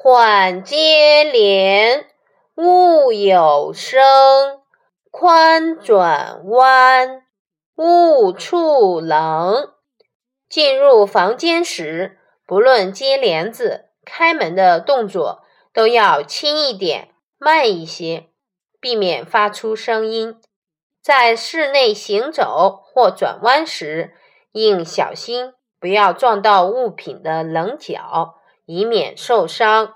缓接连，勿有声。宽转弯，勿触棱。进入房间时，不论接帘子、开门的动作，都要轻一点、慢一些，避免发出声音。在室内行走或转弯时，应小心，不要撞到物品的棱角，以免受伤。